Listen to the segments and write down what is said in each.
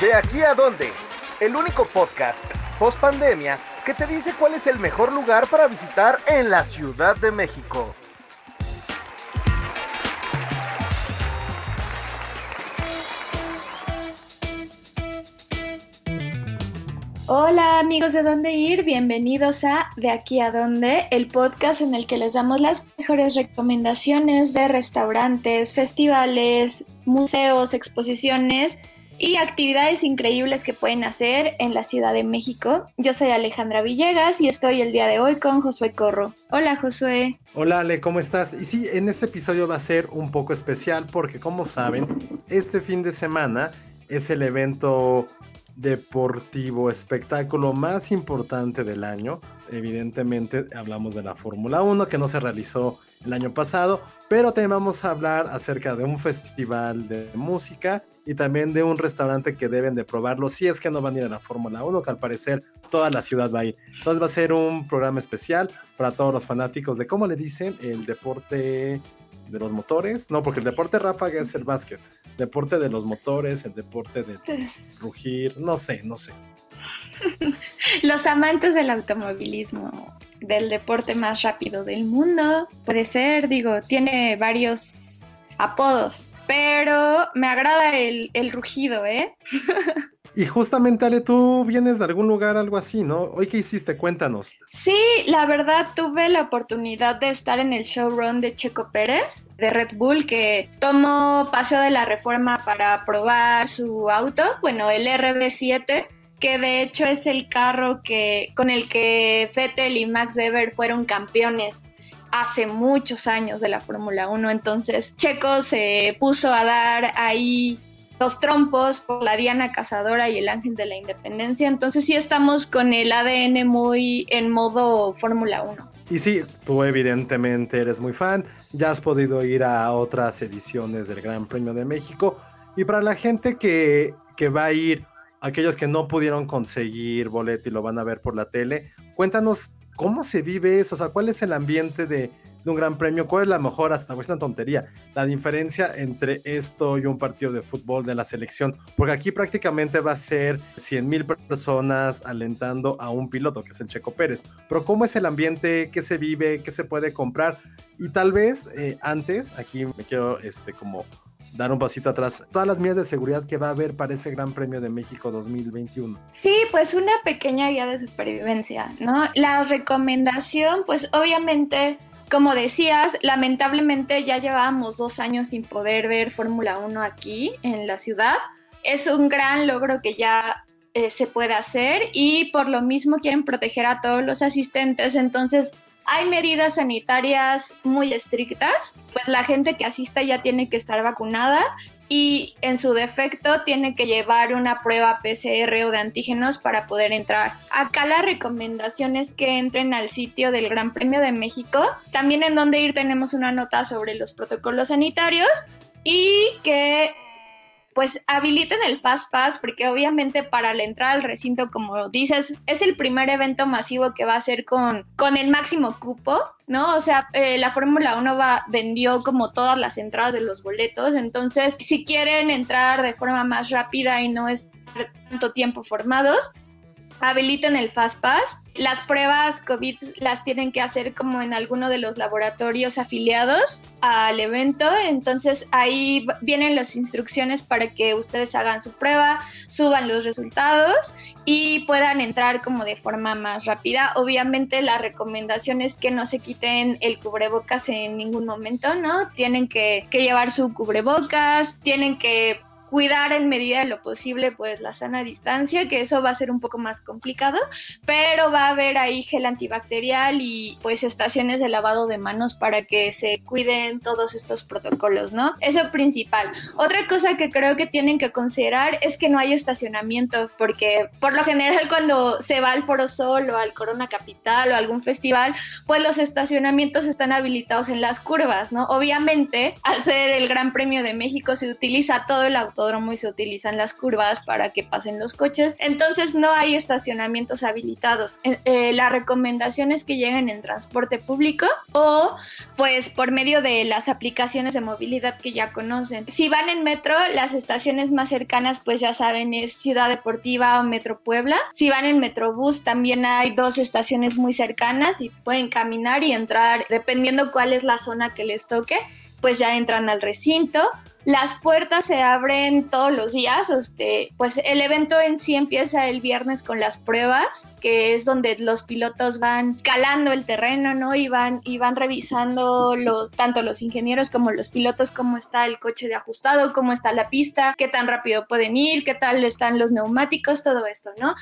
De aquí a dónde, el único podcast post pandemia que te dice cuál es el mejor lugar para visitar en la Ciudad de México. Hola amigos de dónde ir, bienvenidos a De aquí a dónde, el podcast en el que les damos las mejores recomendaciones de restaurantes, festivales, museos, exposiciones y actividades increíbles que pueden hacer en la Ciudad de México. Yo soy Alejandra Villegas y estoy el día de hoy con Josué Corro. Hola Josué. Hola Ale, ¿cómo estás? Y sí, en este episodio va a ser un poco especial porque como saben, este fin de semana es el evento deportivo espectáculo más importante del año. Evidentemente hablamos de la Fórmula 1 que no se realizó el año pasado, pero también vamos a hablar acerca de un festival de música y también de un restaurante que deben de probarlo si es que no van a ir a la Fórmula 1, que al parecer toda la ciudad va a ir. Entonces va a ser un programa especial para todos los fanáticos de, ¿cómo le dicen? El deporte de los motores. No, porque el deporte ráfaga es el básquet. Deporte de los motores, el deporte de rugir, no sé, no sé. los amantes del automovilismo, del deporte más rápido del mundo, puede ser, digo, tiene varios apodos pero me agrada el, rugido, ¿eh? Y justamente, Ale, tú vienes de algún lugar, algo así, ¿no? ¿Hoy qué hiciste? Cuéntanos. Sí, la verdad tuve la oportunidad de estar en el showrun de Checo Pérez, de Red Bull, que tomó paseo de la reforma para probar su auto, bueno, el RB7 que de hecho es el carro que con el que Vettel y Max Weber fueron campeones hace muchos años de la Fórmula 1. Entonces, Checo se puso a dar ahí los trompos por la Diana Cazadora y el Ángel de la Independencia. Entonces, sí estamos con el ADN muy en modo Fórmula 1. Y sí, tú evidentemente eres muy fan, ya has podido ir a otras ediciones del Gran Premio de México. Y para la gente que, que va a ir, aquellos que no pudieron conseguir boleto y lo van a ver por la tele, cuéntanos ¿Cómo se vive eso? O sea, ¿cuál es el ambiente de, un gran premio? ¿Cuál es la mejor, hasta es tontería, la diferencia entre esto y un partido de fútbol de la selección? Porque aquí prácticamente va a ser 100 mil personas alentando a un piloto, que es el Checo Pérez. Pero ¿cómo es el ambiente? ¿Qué se vive? ¿Qué se puede comprar? Y tal vez eh, antes, aquí me quiero este, como dar un pasito atrás, todas las medidas de seguridad que va a haber para ese Gran Premio de México 2021. Sí, pues una pequeña guía de supervivencia, ¿no? La recomendación, pues obviamente, como decías, lamentablemente ya llevábamos dos años sin poder ver Fórmula 1 aquí en la ciudad. Es un gran logro que ya eh, se puede hacer y por lo mismo quieren proteger a todos los asistentes, entonces hay medidas sanitarias muy estrictas, pues la gente que asista ya tiene que estar vacunada y en su defecto tiene que llevar una prueba PCR o de antígenos para poder entrar. Acá la recomendación es que entren al sitio del Gran Premio de México. También en donde ir tenemos una nota sobre los protocolos sanitarios y que pues habiliten el Fast Pass, porque obviamente para la entrada al recinto, como dices, es el primer evento masivo que va a ser con, con el máximo cupo, ¿no? O sea, eh, la Fórmula 1 va, vendió como todas las entradas de los boletos, entonces si quieren entrar de forma más rápida y no es tanto tiempo formados, habiliten el Fast Pass. Las pruebas COVID las tienen que hacer como en alguno de los laboratorios afiliados al evento. Entonces ahí vienen las instrucciones para que ustedes hagan su prueba, suban los resultados y puedan entrar como de forma más rápida. Obviamente la recomendación es que no se quiten el cubrebocas en ningún momento, ¿no? Tienen que, que llevar su cubrebocas, tienen que cuidar en medida de lo posible pues la sana distancia, que eso va a ser un poco más complicado, pero va a haber ahí gel antibacterial y pues estaciones de lavado de manos para que se cuiden todos estos protocolos, ¿no? Eso principal. Otra cosa que creo que tienen que considerar es que no hay estacionamiento, porque por lo general cuando se va al Foro Sol o al Corona Capital o algún festival, pues los estacionamientos están habilitados en las curvas, ¿no? Obviamente, al ser el Gran Premio de México se utiliza todo el auto autódromo y se utilizan las curvas para que pasen los coches. Entonces no hay estacionamientos habilitados. Eh, la recomendación es que lleguen en transporte público o pues por medio de las aplicaciones de movilidad que ya conocen. Si van en metro, las estaciones más cercanas pues ya saben es Ciudad Deportiva o Metro Puebla. Si van en Metrobús también hay dos estaciones muy cercanas y pueden caminar y entrar dependiendo cuál es la zona que les toque pues ya entran al recinto. Las puertas se abren todos los días, este, pues el evento en sí empieza el viernes con las pruebas, que es donde los pilotos van calando el terreno, ¿no? Y van, y van revisando los, tanto los ingenieros como los pilotos cómo está el coche de ajustado, cómo está la pista, qué tan rápido pueden ir, qué tal están los neumáticos, todo esto, ¿no?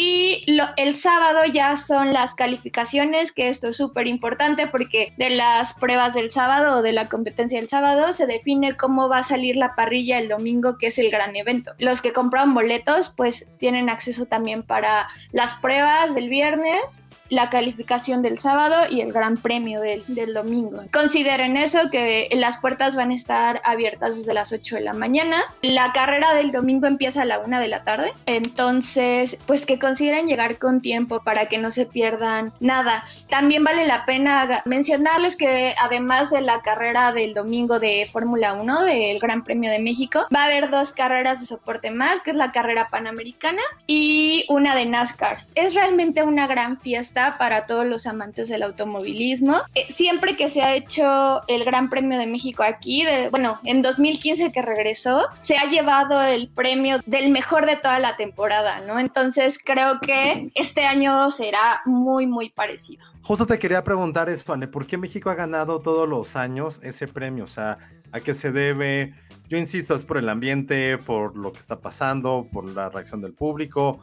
Y el sábado ya son las calificaciones, que esto es súper importante porque de las pruebas del sábado o de la competencia del sábado se define cómo va a salir la parrilla el domingo, que es el gran evento. Los que compran boletos pues tienen acceso también para las pruebas del viernes la calificación del sábado y el gran premio del, domingo. Consideren eso, que las puertas van a estar abiertas desde las 8 de la mañana. La carrera del domingo empieza a la 1 de la tarde. Entonces, pues que consideren llegar con tiempo para que no se pierdan nada. También vale la pena mencionarles que además de la carrera del domingo de Fórmula 1 del Gran Premio de México, va a haber dos carreras de soporte más, que es la carrera panamericana y una de NASCAR. Es realmente una gran fiesta para todos los amantes del automovilismo. Eh, siempre que se ha hecho el Gran Premio de México aquí, de, bueno, en 2015 que regresó, se ha llevado el premio del mejor de toda la temporada, ¿no? Entonces creo que este año será muy, muy parecido. Justo te quería preguntar eso, Ale, ¿por qué México ha ganado todos los años ese premio? O sea, ¿a qué se debe? Yo insisto, es por el ambiente, por lo que está pasando, por la reacción del público,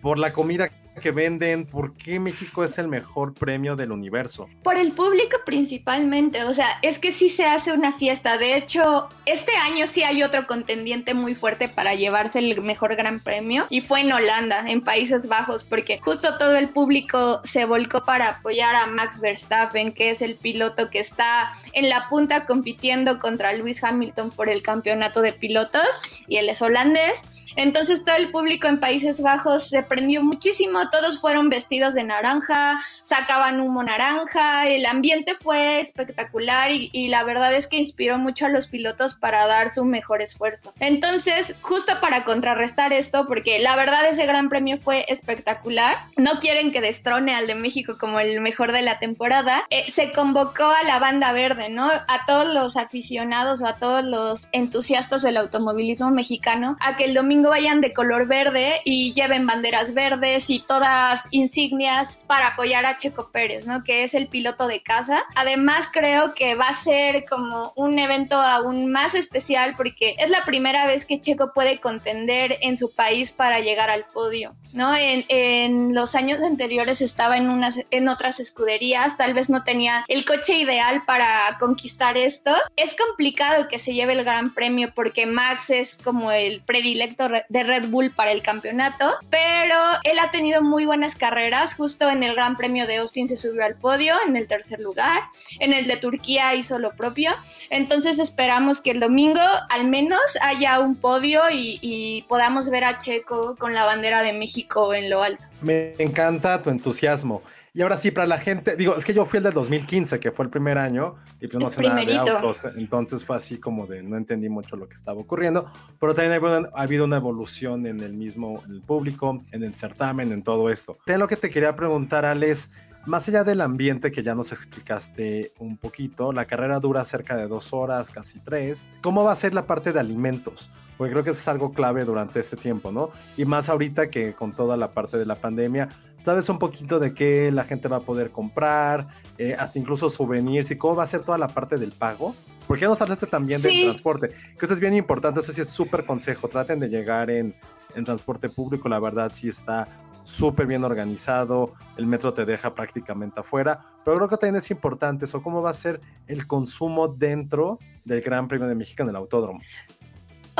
por la comida que venden, ¿por qué México es el mejor premio del universo? Por el público principalmente, o sea, es que sí se hace una fiesta. De hecho, este año sí hay otro contendiente muy fuerte para llevarse el mejor gran premio y fue en Holanda, en Países Bajos, porque justo todo el público se volcó para apoyar a Max Verstappen, que es el piloto que está en la punta compitiendo contra Lewis Hamilton por el campeonato de pilotos y él es holandés. Entonces todo el público en Países Bajos se prendió muchísimo todos fueron vestidos de naranja, sacaban humo naranja, el ambiente fue espectacular y, la verdad es que inspiró mucho a los pilotos para dar su mejor esfuerzo. Entonces, justo para contrarrestar esto, porque la verdad ese gran premio fue espectacular, no quieren que destrone al de México como el mejor de la temporada, eh, se convocó a la banda verde, ¿no? A todos los aficionados o a todos los entusiastas del automovilismo mexicano, a que el domingo vayan de color verde y lleven banderas verdes y todo todas insignias para apoyar a Checo Pérez, ¿no? Que es el piloto de casa. Además, creo que va a ser como un evento aún más especial porque es la primera vez que Checo puede contender en su país para llegar al podio, ¿no? En, en los años anteriores estaba en, unas, en otras escuderías, tal vez no tenía el coche ideal para conquistar esto. Es complicado que se lleve el gran premio porque Max es como el predilecto de Red Bull para el campeonato, pero él ha tenido muy buenas carreras. Justo en el Gran Premio de Austin se subió al podio en el tercer lugar. En el de Turquía hizo lo propio. Entonces esperamos que el domingo al menos haya un podio y, y podamos ver a Checo con la bandera de México en lo alto. Me encanta tu entusiasmo. Y ahora sí, para la gente, digo, es que yo fui el del 2015, que fue el primer año, y pues no sé nada de autos, entonces fue así como de no entendí mucho lo que estaba ocurriendo, pero también ha habido una evolución en el mismo, en el público, en el certamen, en todo esto. También lo que te quería preguntar, Alex, más allá del ambiente que ya nos explicaste un poquito, la carrera dura cerca de dos horas, casi tres. ¿Cómo va a ser la parte de alimentos? Porque creo que eso es algo clave durante este tiempo, ¿no? Y más ahorita que con toda la parte de la pandemia, sabes un poquito de qué la gente va a poder comprar, eh, hasta incluso souvenirs y cómo va a ser toda la parte del pago. ¿Por qué nos hablaste también del transporte? Que eso es bien importante, eso sí es súper consejo. Traten de llegar en, en transporte público, la verdad sí está súper bien organizado, el metro te deja prácticamente afuera, pero creo que también es importante eso, cómo va a ser el consumo dentro del Gran Premio de México en el autódromo.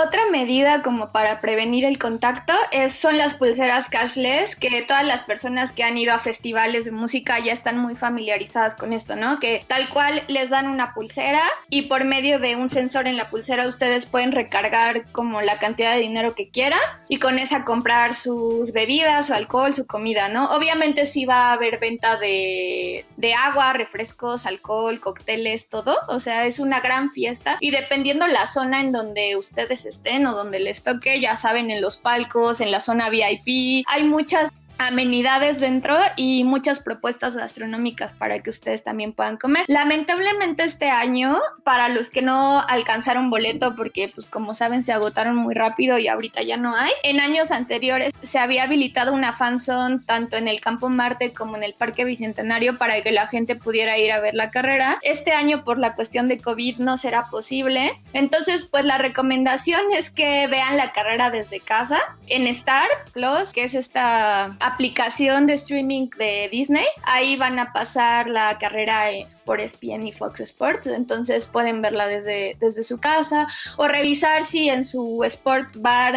Otra medida como para prevenir el contacto es, son las pulseras cashless, que todas las personas que han ido a festivales de música ya están muy familiarizadas con esto, ¿no? Que tal cual les dan una pulsera y por medio de un sensor en la pulsera ustedes pueden recargar como la cantidad de dinero que quieran y con esa comprar sus bebidas, su alcohol, su comida, ¿no? Obviamente sí va a haber venta de, de agua, refrescos, alcohol, cócteles, todo. O sea, es una gran fiesta y dependiendo la zona en donde ustedes estén o donde les toque, ya saben, en los palcos, en la zona VIP, hay muchas amenidades dentro y muchas propuestas gastronómicas para que ustedes también puedan comer. Lamentablemente este año, para los que no alcanzaron boleto, porque pues como saben se agotaron muy rápido y ahorita ya no hay, en años anteriores se había habilitado una fanzone tanto en el Campo Marte como en el Parque Bicentenario para que la gente pudiera ir a ver la carrera. Este año por la cuestión de COVID no será posible. Entonces pues la recomendación es que vean la carrera desde casa en Star Plus, que es esta aplicación de streaming de Disney. Ahí van a pasar la carrera eh, por ESPN y Fox Sports, entonces pueden verla desde, desde su casa o revisar si en su Sport Bar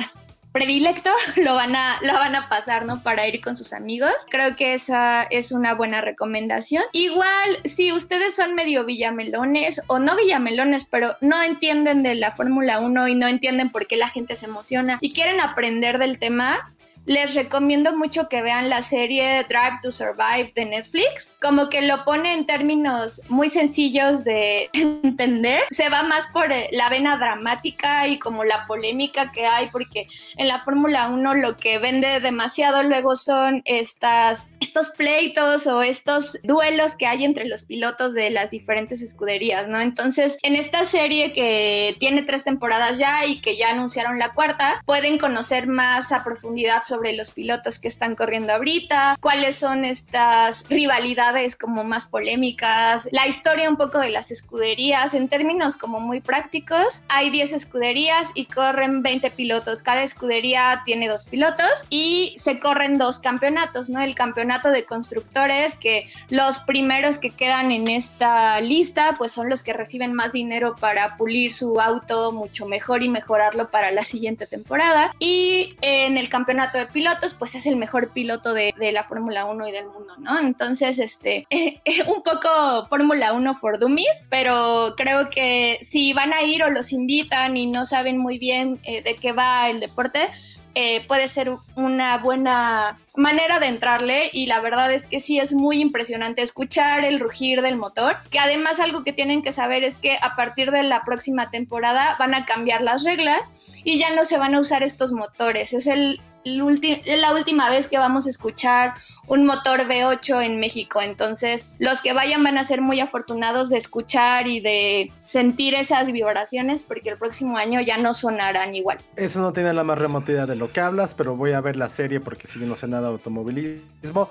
predilecto lo van a lo van a pasar, ¿no? Para ir con sus amigos. Creo que esa es una buena recomendación. Igual si ustedes son medio villamelones o no villamelones, pero no entienden de la Fórmula 1 y no entienden por qué la gente se emociona y quieren aprender del tema, les recomiendo mucho que vean la serie Drive to Survive de Netflix. Como que lo pone en términos muy sencillos de entender. Se va más por eh, la vena dramática y como la polémica que hay, porque en la Fórmula 1 lo que vende demasiado luego son estas, estos pleitos o estos duelos que hay entre los pilotos de las diferentes escuderías, ¿no? Entonces, en esta serie que tiene tres temporadas ya y que ya anunciaron la cuarta, pueden conocer más a profundidad sobre los pilotos que están corriendo ahorita, cuáles son estas rivalidades como más polémicas, la historia un poco de las escuderías en términos como muy prácticos. Hay 10 escuderías y corren 20 pilotos. Cada escudería tiene dos pilotos y se corren dos campeonatos, ¿no? El campeonato de constructores que los primeros que quedan en esta lista pues son los que reciben más dinero para pulir su auto mucho mejor y mejorarlo para la siguiente temporada. Y en el campeonato pilotos, pues es el mejor piloto de, la Fórmula 1 y del mundo, ¿no? Entonces, este, un poco Fórmula 1 for Dummies, pero creo que si van a ir o los invitan y no saben muy bien eh, de qué va el deporte, eh, puede ser una buena manera de entrarle y la verdad es que sí es muy impresionante escuchar el rugir del motor, que además algo que tienen que saber es que a partir de la próxima temporada van a cambiar las reglas y ya no se van a usar estos motores, es el la última vez que vamos a escuchar un motor V8 en México. Entonces, los que vayan van a ser muy afortunados de escuchar y de sentir esas vibraciones porque el próximo año ya no sonarán igual. Eso no tiene la más remota idea de lo que hablas, pero voy a ver la serie porque sí no sé nada de automovilismo.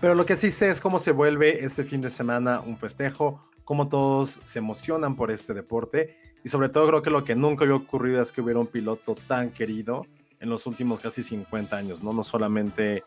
Pero lo que sí sé es cómo se vuelve este fin de semana un festejo, cómo todos se emocionan por este deporte. Y sobre todo creo que lo que nunca había ocurrido es que hubiera un piloto tan querido en los últimos casi 50 años, ¿no? No solamente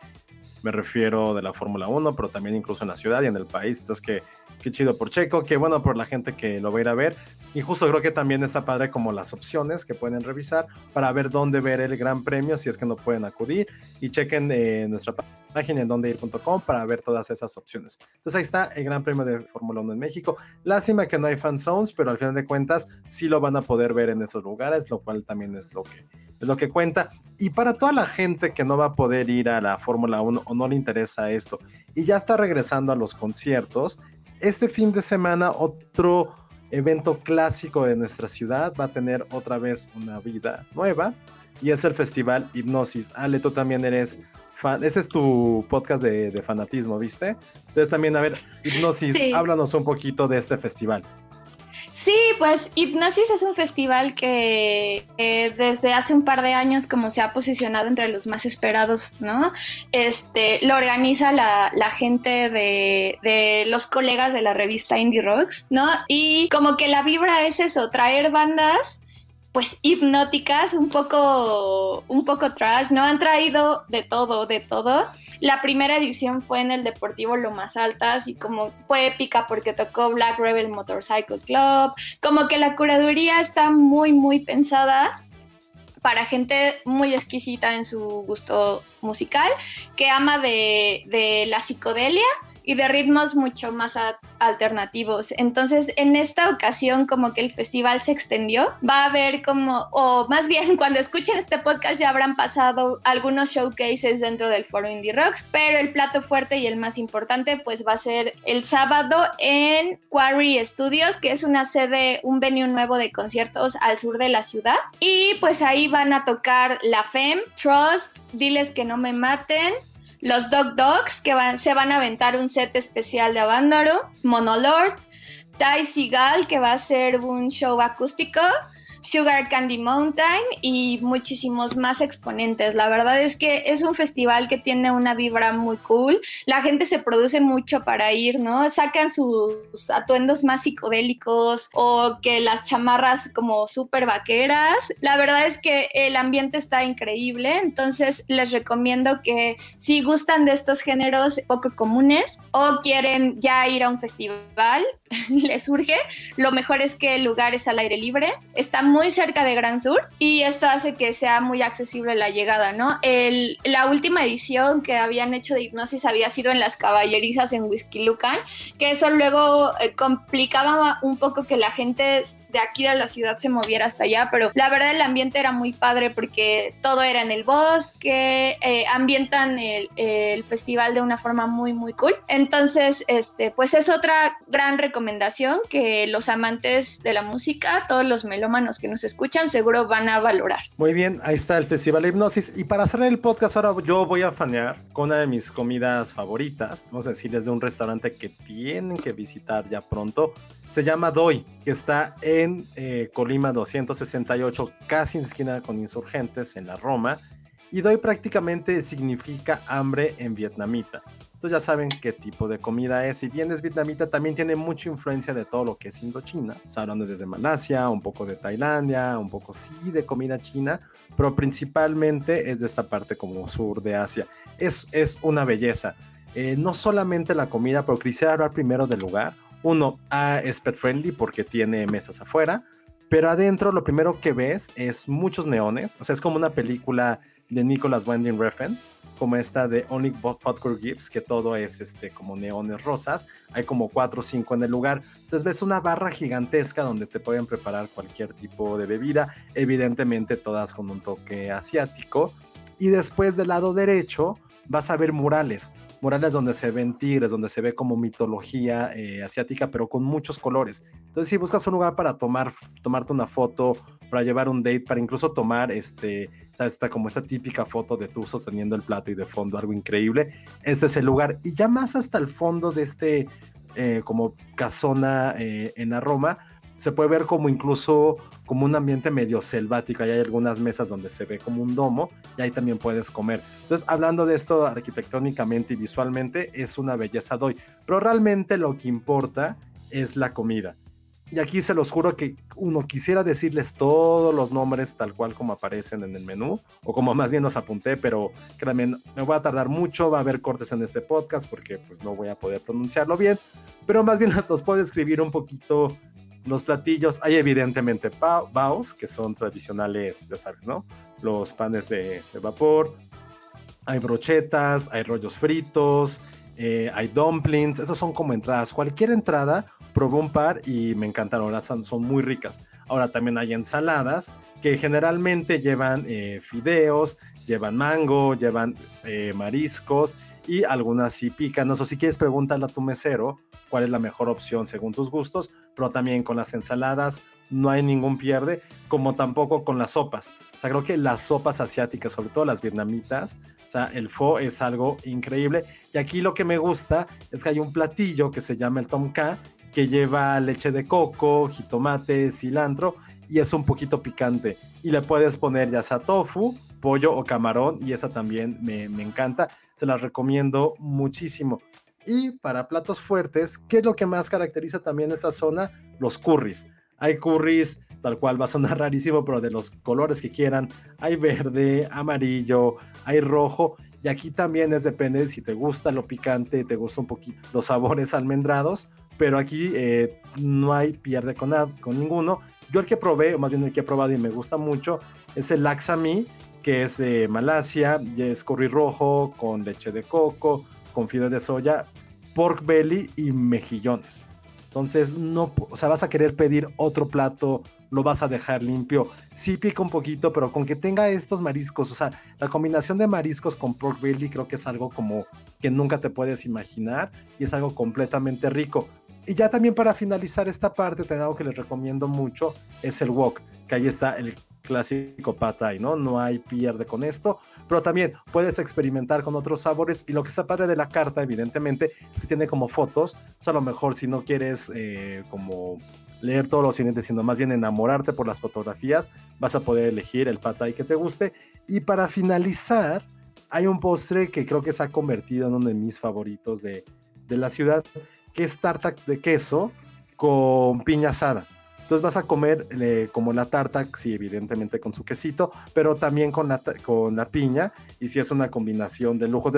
me refiero de la Fórmula 1, pero también incluso en la ciudad y en el país. Entonces, que qué chido por Checo, qué bueno por la gente que lo va a ir a ver. Y justo creo que también está padre como las opciones que pueden revisar para ver dónde ver el Gran Premio si es que no pueden acudir. Y chequen eh, nuestra página en dondeir.com para ver todas esas opciones. Entonces ahí está el Gran Premio de Fórmula 1 en México. Lástima que no hay fan zones, pero al final de cuentas sí lo van a poder ver en esos lugares, lo cual también es lo que, es lo que cuenta. Y para toda la gente que no va a poder ir a la Fórmula 1 o no le interesa esto y ya está regresando a los conciertos, este fin de semana otro evento clásico de nuestra ciudad va a tener otra vez una vida nueva y es el festival Hipnosis. Ale, tú también eres fan, ese es tu podcast de, fanatismo, ¿viste? Entonces también, a ver, Hipnosis, háblanos un poquito de este festival. Sí, pues Hipnosis es un festival que desde hace un par de años como se ha posicionado entre los más esperados, ¿no? Este, lo organiza la, gente de, de, los colegas de la revista Indie Rocks, ¿no? Y como que la vibra es eso, traer bandas pues hipnóticas, un poco, un poco trash, ¿no? Han traído de todo, de todo. La primera edición fue en el Deportivo Lomas Altas y como fue épica porque tocó Black Rebel Motorcycle Club, como que la curaduría está muy, muy pensada para gente muy exquisita en su gusto musical, que ama de, de la psicodelia y de ritmos mucho más alternativos. Entonces, en esta ocasión, como que el festival se extendió, va a haber como, o más bien, cuando escuchen este podcast ya habrán pasado algunos showcases dentro del foro Indie Rocks, pero el plato fuerte y el más importante, pues va a ser el sábado en Quarry Studios, que es una sede, un venue nuevo de conciertos al sur de la ciudad. Y pues ahí van a tocar La Femme, Trust, Diles que no me maten, los Dog Dogs, que se van a aventar un set especial de Avándaro, Monolord, Ty Seagal, que va a ser un show acústico, Sugar Candy Mountain y muchísimos más exponentes. La verdad es que es un festival que tiene una vibra muy cool. La gente se produce mucho para ir, ¿no? Sacan sus atuendos más psicodélicos o que las chamarras como súper vaqueras. La verdad es que el ambiente está increíble, entonces les recomiendo que si gustan de estos géneros poco comunes o quieren ya ir a un festival, les surge, lo mejor es que el lugar es al aire libre. Está cerca de Gran Sur y esto hace que sea muy accesible la llegada, ¿no? La última edición que habían hecho de hipnosis había sido en las caballerizas en Whisky Lucan, que eso luego eh, complicaba un poco que la gente de aquí de la ciudad se moviera hasta allá, pero la verdad el ambiente era muy padre porque todo era en el bosque, eh, ambientan el, el, festival de una forma muy, muy cool. Entonces, este, pues es otra gran recomendación que los amantes de la música, todos los melómanos que nos escuchan, seguro van a valorar. Muy bien, ahí está el Festival de Hipnosis. Y para cerrar el podcast, ahora yo voy a fanear con una de mis comidas favoritas, vamos a decirles de un restaurante que tienen que visitar ya pronto. Se llama Doi, que está en eh, Colima 268, casi en esquina con Insurgentes, en la Roma. Y Doi prácticamente significa hambre en vietnamita. Entonces ya saben qué tipo de comida es. Si bien es vietnamita, también tiene mucha influencia de todo lo que es Indochina. O sea, hablando desde Malasia, un poco de Tailandia, un poco sí de comida china, pero principalmente es de esta parte como sur de Asia. Es, es una belleza. Eh, no solamente la comida, pero quisiera hablar primero del lugar. Uno, A es pet friendly porque tiene mesas afuera, pero adentro lo primero que ves es muchos neones, o sea, es como una película de Nicholas Winding Refn, como esta de Only Vodka Gibbs, que todo es este, como neones rosas, hay como cuatro o cinco en el lugar, entonces ves una barra gigantesca donde te pueden preparar cualquier tipo de bebida, evidentemente todas con un toque asiático, y después del lado derecho vas a ver murales, murales donde se ven tigres, donde se ve como mitología eh, asiática, pero con muchos colores. Entonces, si buscas un lugar para tomar, tomarte una foto, para llevar un date, para incluso tomar este, ¿sabes? Está como esta típica foto de tú sosteniendo el plato y de fondo algo increíble. Este es el lugar. Y ya más hasta el fondo de este, eh, como casona eh, en la Roma, se puede ver como incluso como un ambiente medio selvático. Ahí hay algunas mesas donde se ve como un domo y ahí también puedes comer. Entonces, hablando de esto arquitectónicamente y visualmente, es una belleza doy. Pero realmente lo que importa es la comida. Y aquí se los juro que uno quisiera decirles todos los nombres tal cual como aparecen en el menú, o como más bien los apunté, pero créanme, me voy a tardar mucho, va a haber cortes en este podcast porque pues no voy a poder pronunciarlo bien, pero más bien los puedo escribir un poquito los platillos, hay evidentemente baos, que son tradicionales, ya sabes, ¿no? Los panes de, vapor, hay brochetas, hay rollos fritos, eh, hay dumplings, esos son como entradas. Cualquier entrada, probé un par y me encantaron, son, son muy ricas. Ahora también hay ensaladas que generalmente llevan eh, fideos, llevan mango, llevan eh, mariscos y algunas sí pican. O si quieres preguntarle a tu mesero cuál es la mejor opción según tus gustos, pero también con las ensaladas no hay ningún pierde, como tampoco con las sopas. O sea, creo que las sopas asiáticas, sobre todo las vietnamitas, o sea, el pho es algo increíble. Y aquí lo que me gusta es que hay un platillo que se llama el tom kha, que lleva leche de coco, jitomate, cilantro y es un poquito picante. Y le puedes poner ya sea tofu, pollo o camarón y esa también me, me encanta. Se las recomiendo muchísimo. Y para platos fuertes, ¿qué es lo que más caracteriza también esta zona? Los curries. Hay curries, tal cual va a sonar rarísimo, pero de los colores que quieran. Hay verde, amarillo, hay rojo. Y aquí también es depende si te gusta lo picante, te gusta un poquito los sabores almendrados. Pero aquí eh, no hay pierde con, con ninguno. Yo el que probé, o más bien el que he probado y me gusta mucho, es el Laxami, que es de Malasia, y es curry rojo con leche de coco, con fideos de soya, pork belly y mejillones. Entonces, no, o sea, vas a querer pedir otro plato, lo vas a dejar limpio. Sí pica un poquito, pero con que tenga estos mariscos, o sea, la combinación de mariscos con pork belly creo que es algo como que nunca te puedes imaginar y es algo completamente rico. Y ya también para finalizar esta parte, tengo algo que les recomiendo mucho, es el wok, que ahí está el clásico patay, ¿no? No hay pierde con esto, pero también puedes experimentar con otros sabores y lo que está padre de la carta, evidentemente, es que tiene como fotos, o a lo mejor si no quieres eh, como leer todos los siguientes, sino más bien enamorarte por las fotografías, vas a poder elegir el patay que te guste. Y para finalizar, hay un postre que creo que se ha convertido en uno de mis favoritos de, de la ciudad, que es tarta de queso con piña asada. Entonces vas a comer eh, como la tarta, sí, evidentemente con su quesito, pero también con la, con la piña. Y si es una combinación de lujo,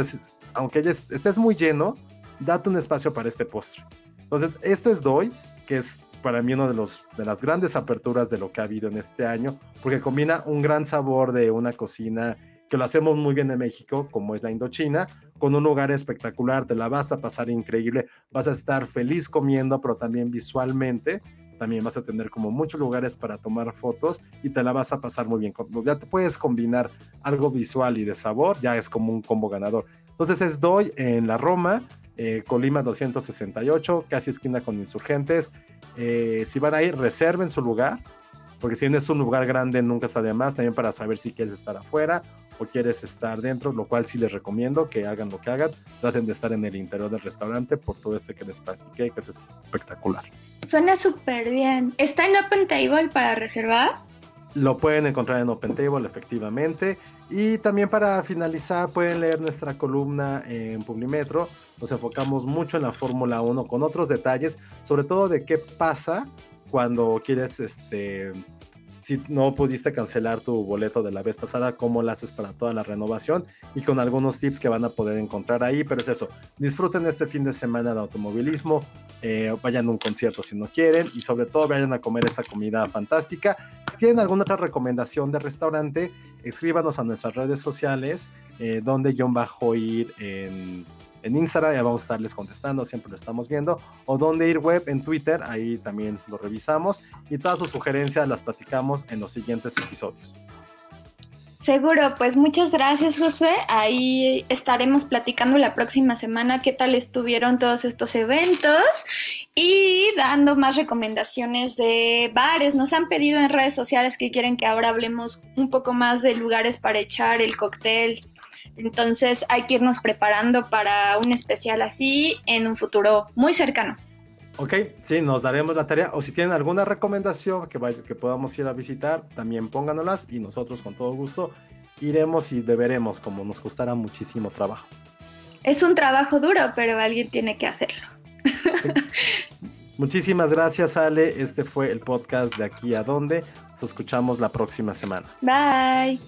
aunque estés muy lleno, date un espacio para este postre. Entonces, esto es Doy, que es para mí una de, los, de las grandes aperturas de lo que ha habido en este año, porque combina un gran sabor de una cocina que lo hacemos muy bien en México, como es la Indochina, con un lugar espectacular, te la vas a pasar increíble, vas a estar feliz comiendo, pero también visualmente también vas a tener como muchos lugares para tomar fotos y te la vas a pasar muy bien. Ya te puedes combinar algo visual y de sabor, ya es como un combo ganador. Entonces es Doy en la Roma, eh, Colima 268, casi esquina con insurgentes. Eh, si van a ir, reserven su lugar, porque si es un lugar grande nunca está de más, también para saber si quieres estar afuera o quieres estar dentro, lo cual sí les recomiendo que hagan lo que hagan, traten de estar en el interior del restaurante por todo este que les platiqué, que es espectacular. Suena súper bien. ¿Está en Open Table para reservar? Lo pueden encontrar en Open Table, efectivamente. Y también para finalizar, pueden leer nuestra columna en Publimetro. Nos enfocamos mucho en la Fórmula 1 con otros detalles, sobre todo de qué pasa cuando quieres este, si no pudiste cancelar tu boleto de la vez pasada, cómo lo haces para toda la renovación y con algunos tips que van a poder encontrar ahí. Pero es eso, disfruten este fin de semana de automovilismo, eh, vayan a un concierto si no quieren y sobre todo vayan a comer esta comida fantástica. Si tienen alguna otra recomendación de restaurante, escríbanos a nuestras redes sociales, eh, donde John bajo ir en en Instagram, ya vamos a estarles contestando, siempre lo estamos viendo, o donde ir web en Twitter, ahí también lo revisamos y todas sus sugerencias las platicamos en los siguientes episodios. Seguro, pues muchas gracias José. Ahí estaremos platicando la próxima semana qué tal estuvieron todos estos eventos y dando más recomendaciones de bares. Nos han pedido en redes sociales que quieren que ahora hablemos un poco más de lugares para echar el cóctel entonces hay que irnos preparando para un especial así en un futuro muy cercano. Ok, sí, nos daremos la tarea. O si tienen alguna recomendación que, que podamos ir a visitar, también pónganoslas y nosotros con todo gusto iremos y deberemos, como nos costará muchísimo trabajo. Es un trabajo duro, pero alguien tiene que hacerlo. Muchísimas gracias, Ale. Este fue el podcast de aquí a donde. Nos escuchamos la próxima semana. Bye.